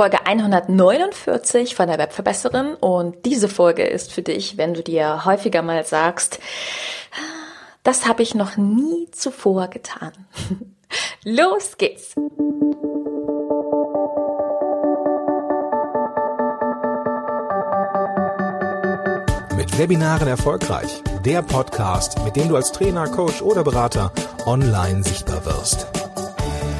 Folge 149 von der Webverbesserin und diese Folge ist für dich, wenn du dir häufiger mal sagst, das habe ich noch nie zuvor getan. Los geht's! Mit Webinaren erfolgreich. Der Podcast, mit dem du als Trainer, Coach oder Berater online sichtbar wirst.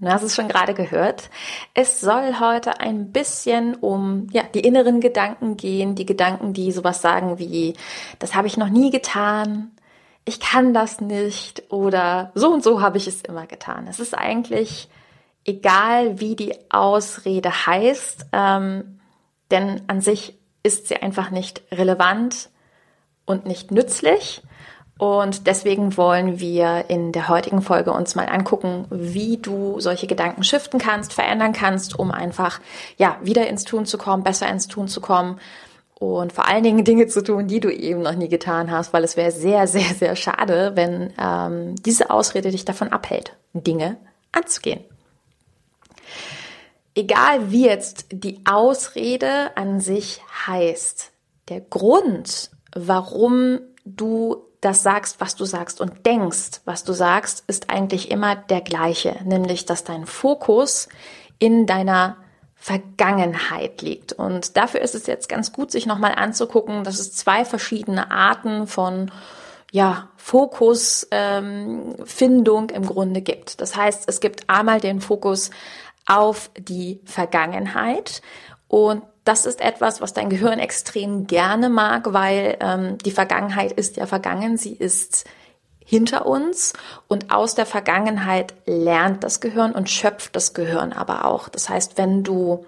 Du hast es schon gerade gehört. Es soll heute ein bisschen um ja, die inneren Gedanken gehen, die Gedanken, die sowas sagen wie, das habe ich noch nie getan, ich kann das nicht oder so und so habe ich es immer getan. Es ist eigentlich egal, wie die Ausrede heißt, ähm, denn an sich ist sie einfach nicht relevant und nicht nützlich. Und deswegen wollen wir in der heutigen Folge uns mal angucken, wie du solche Gedanken shiften kannst, verändern kannst, um einfach, ja, wieder ins Tun zu kommen, besser ins Tun zu kommen und vor allen Dingen Dinge zu tun, die du eben noch nie getan hast, weil es wäre sehr, sehr, sehr schade, wenn ähm, diese Ausrede dich davon abhält, Dinge anzugehen. Egal wie jetzt die Ausrede an sich heißt, der Grund, warum du das sagst, was du sagst und denkst, was du sagst, ist eigentlich immer der gleiche, nämlich dass dein Fokus in deiner Vergangenheit liegt. Und dafür ist es jetzt ganz gut, sich nochmal anzugucken, dass es zwei verschiedene Arten von ja, Fokusfindung ähm, im Grunde gibt. Das heißt, es gibt einmal den Fokus auf die Vergangenheit und das ist etwas, was dein Gehirn extrem gerne mag, weil ähm, die Vergangenheit ist ja vergangen, sie ist hinter uns und aus der Vergangenheit lernt das Gehirn und schöpft das Gehirn aber auch. Das heißt, wenn du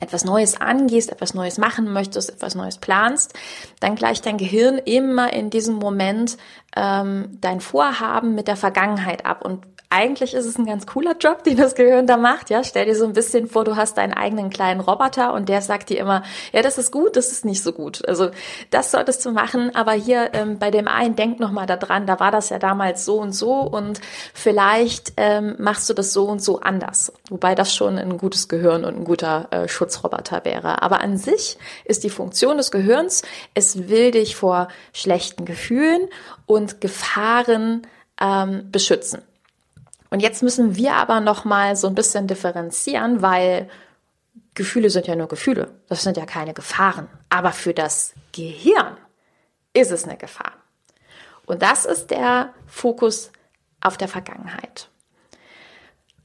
etwas Neues angehst, etwas Neues machen möchtest, etwas Neues planst, dann gleicht dein Gehirn immer in diesem Moment ähm, dein Vorhaben mit der Vergangenheit ab und eigentlich ist es ein ganz cooler Job, den das Gehirn da macht. Ja, stell dir so ein bisschen vor, du hast deinen eigenen kleinen Roboter und der sagt dir immer, ja, das ist gut, das ist nicht so gut. Also das solltest du machen, aber hier ähm, bei dem einen denk noch mal daran, da war das ja damals so und so und vielleicht ähm, machst du das so und so anders. Wobei das schon ein gutes Gehirn und ein guter äh, Schutzroboter wäre. Aber an sich ist die Funktion des Gehirns, es will dich vor schlechten Gefühlen und Gefahren ähm, beschützen. Und jetzt müssen wir aber noch mal so ein bisschen differenzieren, weil Gefühle sind ja nur Gefühle. Das sind ja keine Gefahren. Aber für das Gehirn ist es eine Gefahr. Und das ist der Fokus auf der Vergangenheit.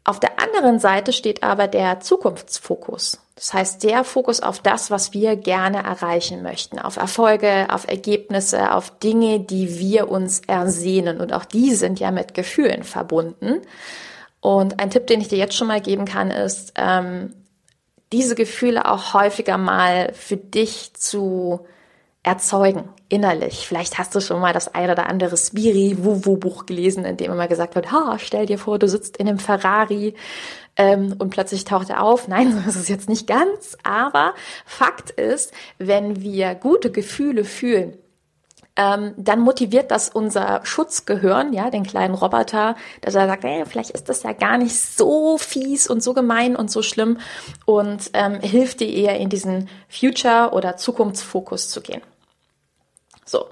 Auf der anderen Seite steht aber der Zukunftsfokus. Das heißt, der Fokus auf das, was wir gerne erreichen möchten, auf Erfolge, auf Ergebnisse, auf Dinge, die wir uns ersehnen. Und auch die sind ja mit Gefühlen verbunden. Und ein Tipp, den ich dir jetzt schon mal geben kann, ist, ähm, diese Gefühle auch häufiger mal für dich zu erzeugen, innerlich. Vielleicht hast du schon mal das ein oder andere Spiri-Wuwu-Buch gelesen, in dem immer gesagt wird, ha, stell dir vor, du sitzt in einem Ferrari ähm, und plötzlich taucht er auf. Nein, so ist es jetzt nicht ganz, aber Fakt ist, wenn wir gute Gefühle fühlen, ähm, dann motiviert das unser Schutzgehirn, ja, den kleinen Roboter, dass er sagt, hey, vielleicht ist das ja gar nicht so fies und so gemein und so schlimm und ähm, hilft dir eher in diesen Future- oder Zukunftsfokus zu gehen. So.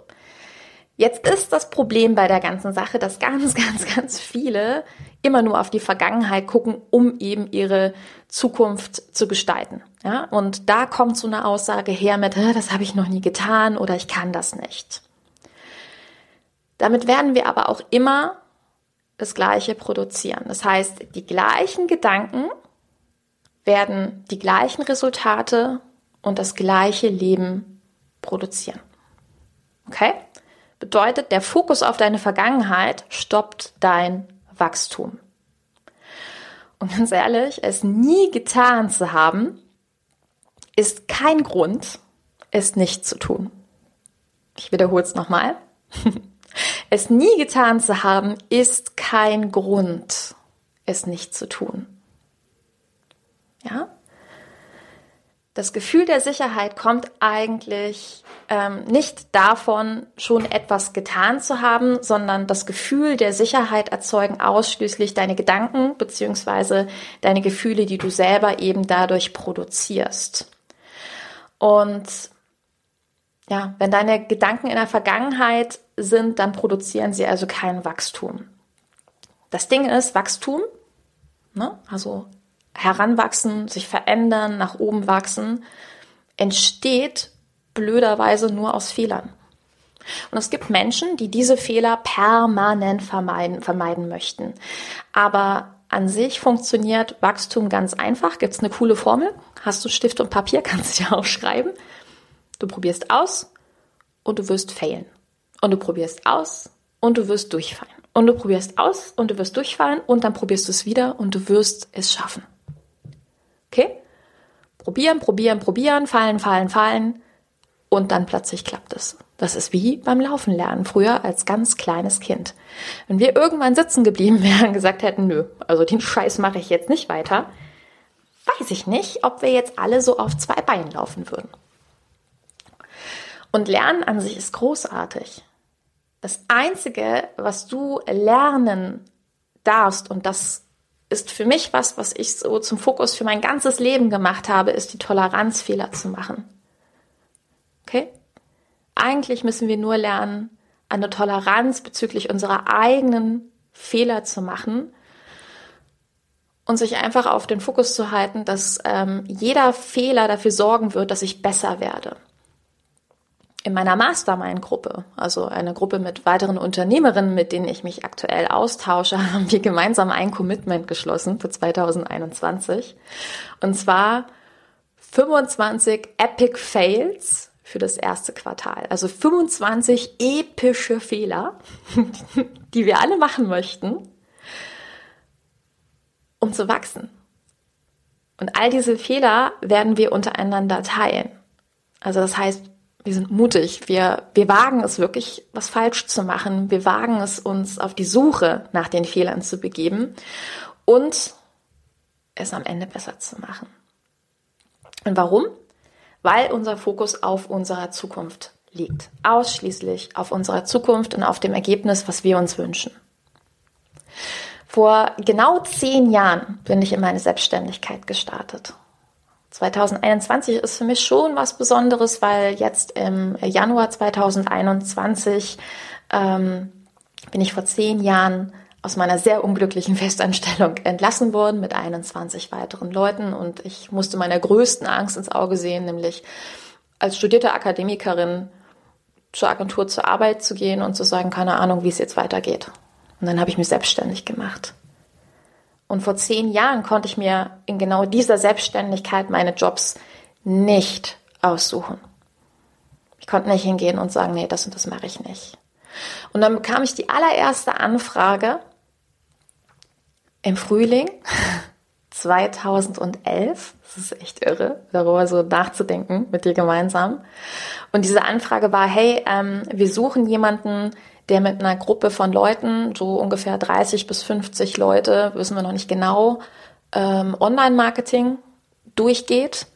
Jetzt ist das Problem bei der ganzen Sache, dass ganz, ganz, ganz viele immer nur auf die Vergangenheit gucken, um eben ihre Zukunft zu gestalten. Ja, und da kommt so eine Aussage her mit, das habe ich noch nie getan oder ich kann das nicht. Damit werden wir aber auch immer das Gleiche produzieren. Das heißt, die gleichen Gedanken werden die gleichen Resultate und das gleiche Leben produzieren. Okay? Bedeutet, der Fokus auf deine Vergangenheit stoppt dein Wachstum. Und ganz ehrlich, es nie getan zu haben, ist kein Grund, es nicht zu tun. Ich wiederhole es nochmal. Es nie getan zu haben, ist kein Grund, es nicht zu tun. Ja? Das Gefühl der Sicherheit kommt eigentlich ähm, nicht davon, schon etwas getan zu haben, sondern das Gefühl der Sicherheit erzeugen ausschließlich deine Gedanken beziehungsweise deine Gefühle, die du selber eben dadurch produzierst. Und ja, wenn deine Gedanken in der Vergangenheit sind, dann produzieren sie also kein Wachstum. Das Ding ist, Wachstum, ne, also heranwachsen, sich verändern, nach oben wachsen, entsteht blöderweise nur aus Fehlern. Und es gibt Menschen, die diese Fehler permanent vermeiden, vermeiden möchten. Aber an sich funktioniert Wachstum ganz einfach. Gibt es eine coole Formel? Hast du Stift und Papier, kannst du dir aufschreiben. Du probierst aus und du wirst failen. Und du probierst aus und du wirst durchfallen. Und du probierst aus und du wirst durchfallen und dann probierst du es wieder und du wirst es schaffen. Probieren, probieren, probieren, fallen, fallen, fallen und dann plötzlich klappt es. Das ist wie beim Laufen lernen, früher als ganz kleines Kind. Wenn wir irgendwann sitzen geblieben wären und gesagt hätten, nö, also den Scheiß mache ich jetzt nicht weiter, weiß ich nicht, ob wir jetzt alle so auf zwei Beinen laufen würden. Und Lernen an sich ist großartig. Das Einzige, was du lernen darfst, und das ist für mich was, was ich so zum Fokus für mein ganzes Leben gemacht habe, ist die Toleranz, Fehler zu machen. Okay? Eigentlich müssen wir nur lernen, eine Toleranz bezüglich unserer eigenen Fehler zu machen und sich einfach auf den Fokus zu halten, dass ähm, jeder Fehler dafür sorgen wird, dass ich besser werde in meiner Mastermind-Gruppe, also eine Gruppe mit weiteren Unternehmerinnen, mit denen ich mich aktuell austausche, haben wir gemeinsam ein Commitment geschlossen für 2021. Und zwar 25 Epic Fails für das erste Quartal. Also 25 epische Fehler, die wir alle machen möchten, um zu wachsen. Und all diese Fehler werden wir untereinander teilen. Also das heißt, wir sind mutig, wir, wir wagen es wirklich, was falsch zu machen, wir wagen es uns auf die Suche nach den Fehlern zu begeben und es am Ende besser zu machen. Und warum? Weil unser Fokus auf unserer Zukunft liegt. Ausschließlich auf unserer Zukunft und auf dem Ergebnis, was wir uns wünschen. Vor genau zehn Jahren bin ich in meine Selbstständigkeit gestartet. 2021 ist für mich schon was Besonderes, weil jetzt im Januar 2021 ähm, bin ich vor zehn Jahren aus meiner sehr unglücklichen Festanstellung entlassen worden mit 21 weiteren Leuten und ich musste meiner größten Angst ins Auge sehen, nämlich als studierte Akademikerin zur Agentur zur Arbeit zu gehen und zu sagen, keine Ahnung, wie es jetzt weitergeht. Und dann habe ich mich selbstständig gemacht. Und vor zehn Jahren konnte ich mir in genau dieser Selbstständigkeit meine Jobs nicht aussuchen. Ich konnte nicht hingehen und sagen, nee, das und das mache ich nicht. Und dann bekam ich die allererste Anfrage im Frühling 2011. Das ist echt irre, darüber so nachzudenken mit dir gemeinsam. Und diese Anfrage war, hey, ähm, wir suchen jemanden, der mit einer Gruppe von Leuten, so ungefähr 30 bis 50 Leute, wissen wir noch nicht genau, ähm, Online-Marketing durchgeht.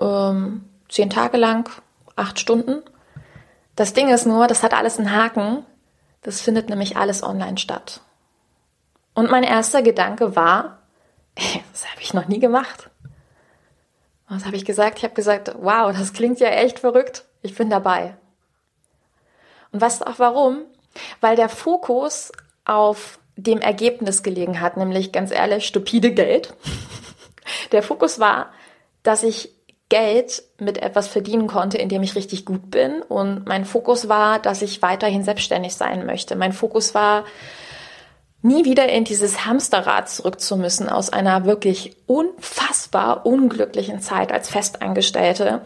Ähm, zehn Tage lang, acht Stunden. Das Ding ist nur, das hat alles einen Haken. Das findet nämlich alles online statt. Und mein erster Gedanke war, ey, das habe ich noch nie gemacht. Was habe ich gesagt? Ich habe gesagt, wow, das klingt ja echt verrückt. Ich bin dabei. Und weißt du auch warum? Weil der Fokus auf dem Ergebnis gelegen hat, nämlich ganz ehrlich, stupide Geld. Der Fokus war, dass ich Geld mit etwas verdienen konnte, in dem ich richtig gut bin. Und mein Fokus war, dass ich weiterhin selbstständig sein möchte. Mein Fokus war, nie wieder in dieses Hamsterrad zurück zu müssen aus einer wirklich unfassbar unglücklichen Zeit als Festangestellte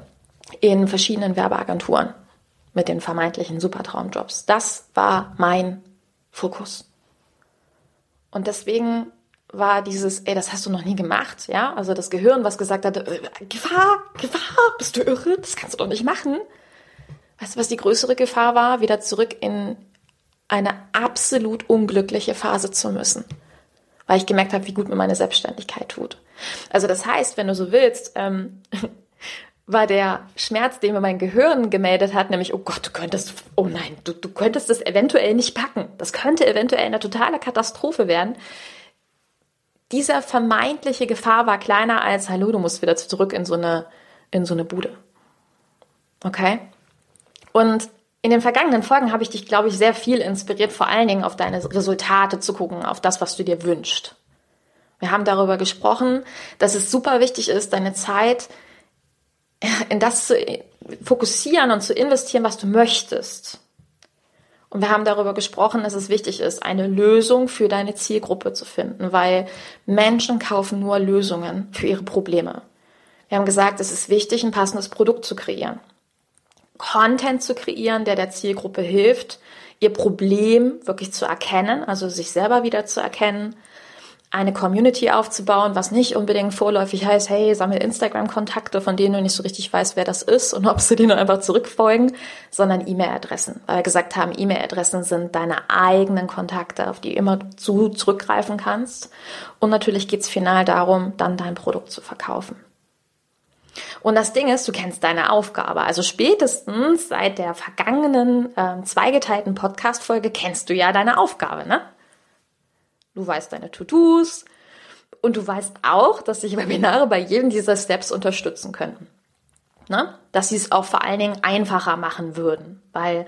in verschiedenen Werbeagenturen mit den vermeintlichen Supertraumjobs. Das war mein Fokus. Und deswegen war dieses, ey, das hast du noch nie gemacht, ja? Also das Gehirn, was gesagt hat, äh, Gefahr, Gefahr, bist du irre? Das kannst du doch nicht machen. Weißt du, was die größere Gefahr war? Wieder zurück in eine absolut unglückliche Phase zu müssen. Weil ich gemerkt habe, wie gut mir meine Selbstständigkeit tut. Also das heißt, wenn du so willst, ähm, war der Schmerz, den mir mein Gehirn gemeldet hat, nämlich, oh Gott, du könntest, oh nein, du, du könntest das eventuell nicht packen. Das könnte eventuell eine totale Katastrophe werden. Dieser vermeintliche Gefahr war kleiner als, hallo, du musst wieder zurück in so eine, in so eine Bude. Okay? Und in den vergangenen Folgen habe ich dich, glaube ich, sehr viel inspiriert, vor allen Dingen auf deine Resultate zu gucken, auf das, was du dir wünschst. Wir haben darüber gesprochen, dass es super wichtig ist, deine Zeit in das zu fokussieren und zu investieren, was du möchtest. Und wir haben darüber gesprochen, dass es wichtig ist, eine Lösung für deine Zielgruppe zu finden, weil Menschen kaufen nur Lösungen für ihre Probleme. Wir haben gesagt, es ist wichtig, ein passendes Produkt zu kreieren. Content zu kreieren, der der Zielgruppe hilft, ihr Problem wirklich zu erkennen, also sich selber wieder zu erkennen, eine Community aufzubauen, was nicht unbedingt vorläufig heißt, hey, sammel Instagram-Kontakte, von denen du nicht so richtig weißt, wer das ist und ob sie dir nur einfach zurückfolgen, sondern E-Mail-Adressen. Weil wir gesagt haben, E-Mail-Adressen sind deine eigenen Kontakte, auf die immer zu zurückgreifen kannst. Und natürlich geht's final darum, dann dein Produkt zu verkaufen. Und das Ding ist, du kennst deine Aufgabe. Also spätestens seit der vergangenen äh, zweigeteilten Podcast-Folge kennst du ja deine Aufgabe, ne? Du weißt deine To-Dos und du weißt auch, dass sich Webinare bei jedem dieser Steps unterstützen können. Ne? Dass sie es auch vor allen Dingen einfacher machen würden, weil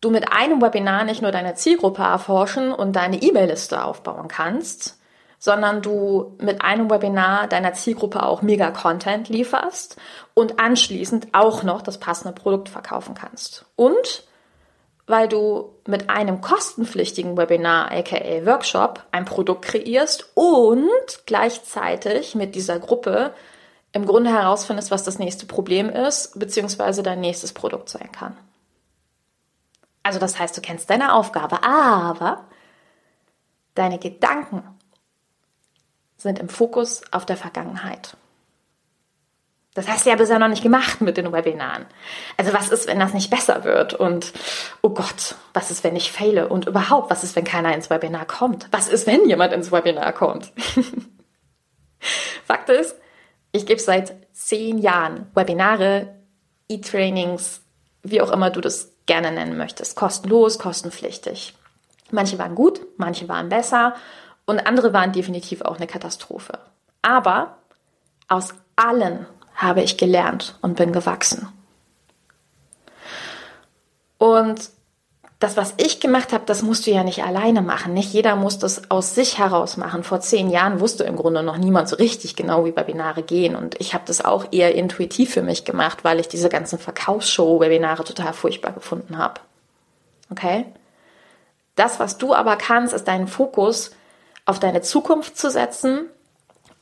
du mit einem Webinar nicht nur deine Zielgruppe erforschen und deine E-Mail-Liste aufbauen kannst, sondern du mit einem Webinar deiner Zielgruppe auch mega Content lieferst und anschließend auch noch das passende Produkt verkaufen kannst. Und weil du mit einem kostenpflichtigen Webinar, aka Workshop, ein Produkt kreierst und gleichzeitig mit dieser Gruppe im Grunde herausfindest, was das nächste Problem ist, beziehungsweise dein nächstes Produkt sein kann. Also das heißt, du kennst deine Aufgabe, aber deine Gedanken sind im Fokus auf der Vergangenheit. Das hast du ja bisher noch nicht gemacht mit den Webinaren. Also was ist, wenn das nicht besser wird? Und oh Gott, was ist, wenn ich fehle? Und überhaupt, was ist, wenn keiner ins Webinar kommt? Was ist, wenn jemand ins Webinar kommt? Fakt ist, ich gebe seit zehn Jahren Webinare, E-Trainings, wie auch immer du das gerne nennen möchtest. Kostenlos, kostenpflichtig. Manche waren gut, manche waren besser und andere waren definitiv auch eine Katastrophe. Aber aus allen habe ich gelernt und bin gewachsen. Und das, was ich gemacht habe, das musst du ja nicht alleine machen. Nicht jeder muss das aus sich heraus machen. Vor zehn Jahren wusste im Grunde noch niemand so richtig genau, wie Webinare gehen. Und ich habe das auch eher intuitiv für mich gemacht, weil ich diese ganzen Verkaufsshow-Webinare total furchtbar gefunden habe. Okay? Das, was du aber kannst, ist deinen Fokus auf deine Zukunft zu setzen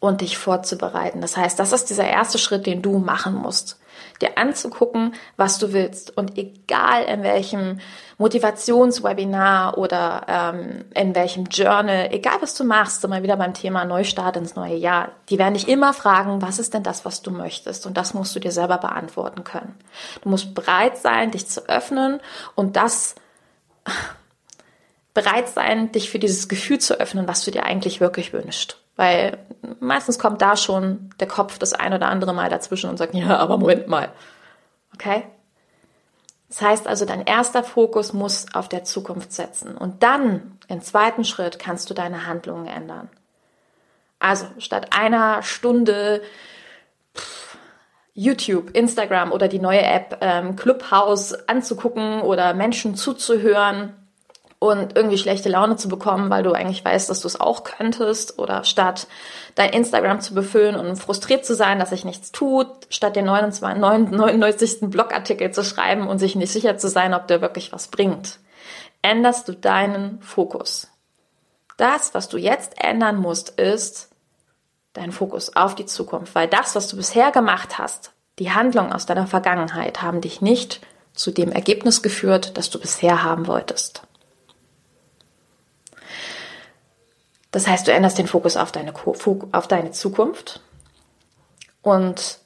und dich vorzubereiten. Das heißt, das ist dieser erste Schritt, den du machen musst. Dir anzugucken, was du willst. Und egal in welchem Motivationswebinar oder ähm, in welchem Journal, egal was du machst, immer wieder beim Thema Neustart ins neue Jahr, die werden dich immer fragen, was ist denn das, was du möchtest? Und das musst du dir selber beantworten können. Du musst bereit sein, dich zu öffnen und das bereit sein, dich für dieses Gefühl zu öffnen, was du dir eigentlich wirklich wünschst. Weil meistens kommt da schon der Kopf das ein oder andere Mal dazwischen und sagt, ja, aber Moment mal. Okay? Das heißt also, dein erster Fokus muss auf der Zukunft setzen. Und dann, im zweiten Schritt, kannst du deine Handlungen ändern. Also, statt einer Stunde YouTube, Instagram oder die neue App ähm, Clubhouse anzugucken oder Menschen zuzuhören, und irgendwie schlechte Laune zu bekommen, weil du eigentlich weißt, dass du es auch könntest oder statt dein Instagram zu befüllen und frustriert zu sein, dass sich nichts tut, statt den 99. Blogartikel zu schreiben und sich nicht sicher zu sein, ob der wirklich was bringt, änderst du deinen Fokus. Das, was du jetzt ändern musst, ist dein Fokus auf die Zukunft, weil das, was du bisher gemacht hast, die Handlungen aus deiner Vergangenheit haben dich nicht zu dem Ergebnis geführt, das du bisher haben wolltest. Das heißt, du änderst den Fokus auf deine, auf deine Zukunft und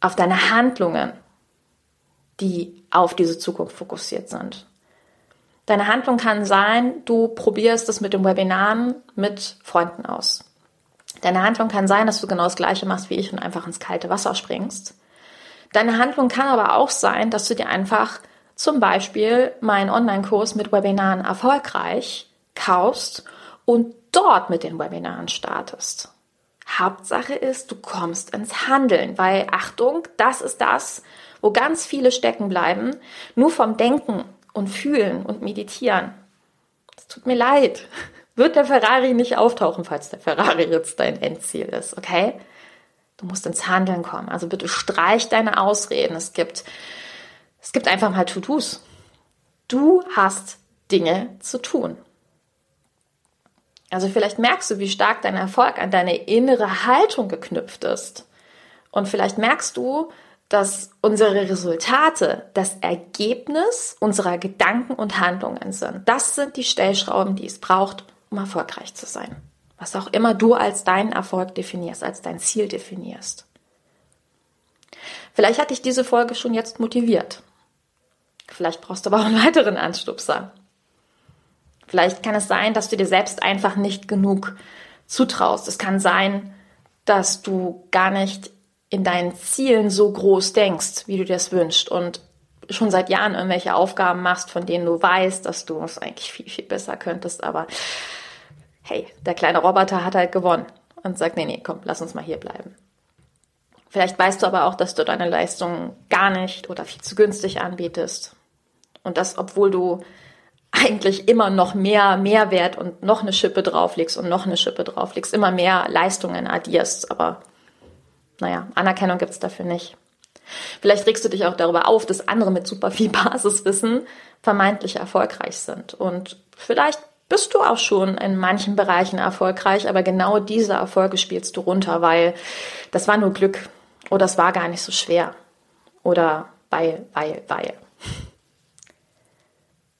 auf deine Handlungen die auf diese Zukunft fokussiert sind. Deine Handlung kann sein, du probierst es mit den Webinaren mit Freunden aus. Deine Handlung kann sein, dass du genau das Gleiche machst wie ich und einfach ins kalte Wasser springst. Deine Handlung kann aber auch sein, dass du dir einfach zum Beispiel meinen Online-Kurs mit Webinaren erfolgreich kaufst und dort mit den Webinaren startest. Hauptsache ist, du kommst ins Handeln, weil Achtung, das ist das, wo ganz viele stecken bleiben, nur vom Denken und Fühlen und Meditieren. Es tut mir leid. Wird der Ferrari nicht auftauchen, falls der Ferrari jetzt dein Endziel ist, okay? Du musst ins Handeln kommen. Also bitte streich deine Ausreden. Es gibt, es gibt einfach mal To-Dos. Du hast Dinge zu tun. Also vielleicht merkst du, wie stark dein Erfolg an deine innere Haltung geknüpft ist. Und vielleicht merkst du, dass unsere Resultate das Ergebnis unserer Gedanken und Handlungen sind. Das sind die Stellschrauben, die es braucht, um erfolgreich zu sein. Was auch immer du als deinen Erfolg definierst, als dein Ziel definierst. Vielleicht hat dich diese Folge schon jetzt motiviert. Vielleicht brauchst du aber auch einen weiteren Anstupser. Vielleicht kann es sein, dass du dir selbst einfach nicht genug zutraust. Es kann sein, dass du gar nicht in deinen Zielen so groß denkst, wie du dir das wünschst und schon seit Jahren irgendwelche Aufgaben machst, von denen du weißt, dass du es eigentlich viel, viel besser könntest. Aber hey, der kleine Roboter hat halt gewonnen und sagt, nee, nee, komm, lass uns mal hier bleiben. Vielleicht weißt du aber auch, dass du deine Leistung gar nicht oder viel zu günstig anbietest. Und das, obwohl du eigentlich immer noch mehr Mehrwert und noch eine Schippe drauflegst und noch eine Schippe drauflegst, immer mehr Leistungen addierst. Aber naja, Anerkennung gibt's dafür nicht. Vielleicht regst du dich auch darüber auf, dass andere mit super viel Basiswissen vermeintlich erfolgreich sind. Und vielleicht bist du auch schon in manchen Bereichen erfolgreich, aber genau diese Erfolge spielst du runter, weil das war nur Glück oder es war gar nicht so schwer oder weil, weil, weil.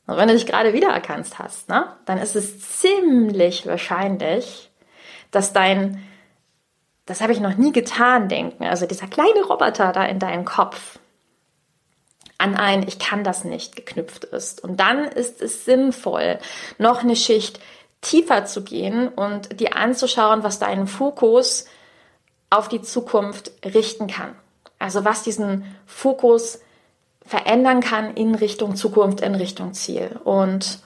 Und wenn du dich gerade wiedererkannt hast, ne, dann ist es ziemlich wahrscheinlich, dass dein, das habe ich noch nie getan, denken, also dieser kleine Roboter da in deinem Kopf, an ein Ich kann das nicht geknüpft ist. Und dann ist es sinnvoll, noch eine Schicht tiefer zu gehen und dir anzuschauen, was deinen Fokus auf die Zukunft richten kann. Also was diesen Fokus verändern kann in Richtung Zukunft, in Richtung Ziel. Und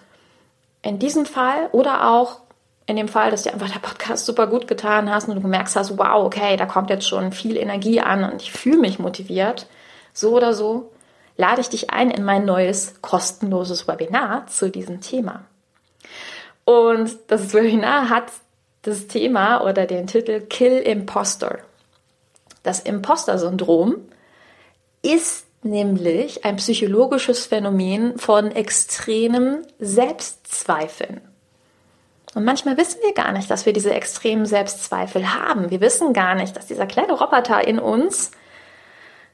in diesem Fall oder auch in dem Fall, dass dir einfach der Podcast super gut getan hast und du gemerkt hast, wow, okay, da kommt jetzt schon viel Energie an und ich fühle mich motiviert, so oder so, lade ich dich ein in mein neues kostenloses Webinar zu diesem Thema. Und das Webinar hat das Thema oder den Titel Kill Imposter. Das Imposter-Syndrom ist nämlich ein psychologisches Phänomen von extremen Selbstzweifeln. Und manchmal wissen wir gar nicht, dass wir diese extremen Selbstzweifel haben. Wir wissen gar nicht, dass dieser kleine Roboter in uns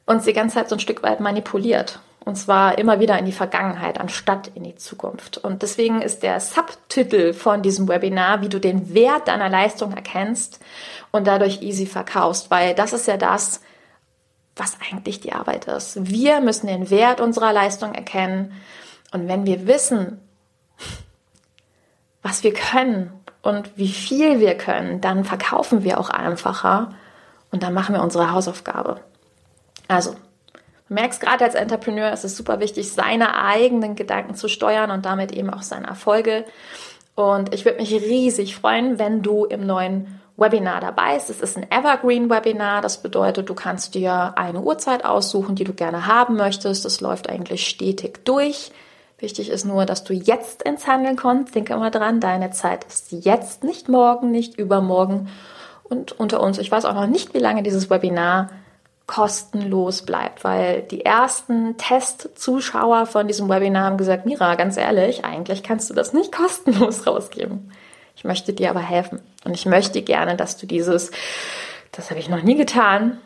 uns die ganze Zeit so ein Stück weit manipuliert. Und zwar immer wieder in die Vergangenheit, anstatt in die Zukunft. Und deswegen ist der Subtitel von diesem Webinar, wie du den Wert deiner Leistung erkennst und dadurch easy verkaufst, weil das ist ja das, was eigentlich die Arbeit ist. Wir müssen den Wert unserer Leistung erkennen. Und wenn wir wissen, was wir können und wie viel wir können, dann verkaufen wir auch einfacher und dann machen wir unsere Hausaufgabe. Also, du merkst gerade als Entrepreneur, es ist super wichtig, seine eigenen Gedanken zu steuern und damit eben auch seine Erfolge. Und ich würde mich riesig freuen, wenn du im neuen Webinar dabei ist. Es ist ein Evergreen-Webinar. Das bedeutet, du kannst dir eine Uhrzeit aussuchen, die du gerne haben möchtest. Das läuft eigentlich stetig durch. Wichtig ist nur, dass du jetzt ins Handeln kommst. Denk immer dran, deine Zeit ist jetzt, nicht morgen, nicht übermorgen. Und unter uns, ich weiß auch noch nicht, wie lange dieses Webinar kostenlos bleibt, weil die ersten Testzuschauer von diesem Webinar haben gesagt, Mira, ganz ehrlich, eigentlich kannst du das nicht kostenlos rausgeben. Ich möchte dir aber helfen und ich möchte gerne, dass du dieses, das habe ich noch nie getan,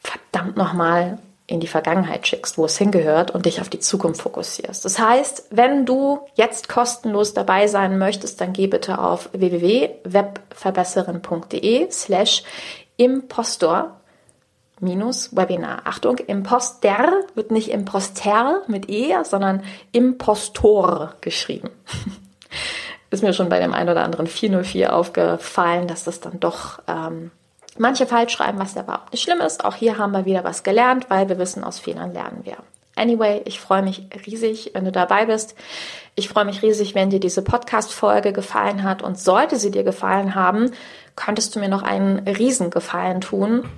verdammt nochmal in die Vergangenheit schickst, wo es hingehört und dich auf die Zukunft fokussierst. Das heißt, wenn du jetzt kostenlos dabei sein möchtest, dann geh bitte auf www.webverbesserin.de slash Impostor Webinar. Achtung, Imposter wird nicht Imposter mit E, sondern Impostor geschrieben. Ist mir schon bei dem einen oder anderen 404 aufgefallen, dass das dann doch ähm, manche falsch schreiben, was ja überhaupt nicht schlimm ist. Auch hier haben wir wieder was gelernt, weil wir wissen, aus Fehlern lernen wir. Anyway, ich freue mich riesig, wenn du dabei bist. Ich freue mich riesig, wenn dir diese Podcast-Folge gefallen hat. Und sollte sie dir gefallen haben, könntest du mir noch einen Riesengefallen tun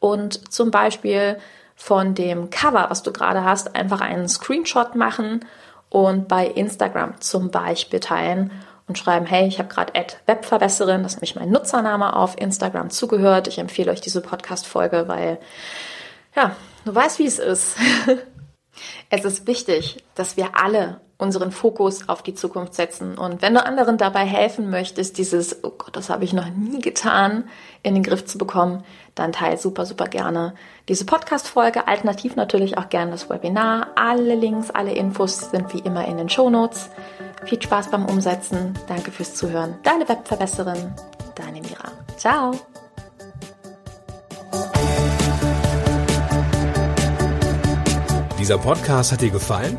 und zum Beispiel von dem Cover, was du gerade hast, einfach einen Screenshot machen und bei Instagram zum Beispiel teilen und schreiben, hey, ich habe gerade Webverbesserin, das ist nämlich mein Nutzername auf Instagram zugehört. Ich empfehle euch diese Podcast-Folge, weil, ja, du weißt, wie es ist. es ist wichtig, dass wir alle unseren Fokus auf die Zukunft setzen. Und wenn du anderen dabei helfen möchtest, dieses, oh Gott, das habe ich noch nie getan, in den Griff zu bekommen, dann teile super, super gerne diese Podcast-Folge. Alternativ natürlich auch gerne das Webinar. Alle Links, alle Infos sind wie immer in den Show Notes. Viel Spaß beim Umsetzen. Danke fürs Zuhören. Deine Webverbesserin, deine Mira. Ciao. Dieser Podcast hat dir gefallen?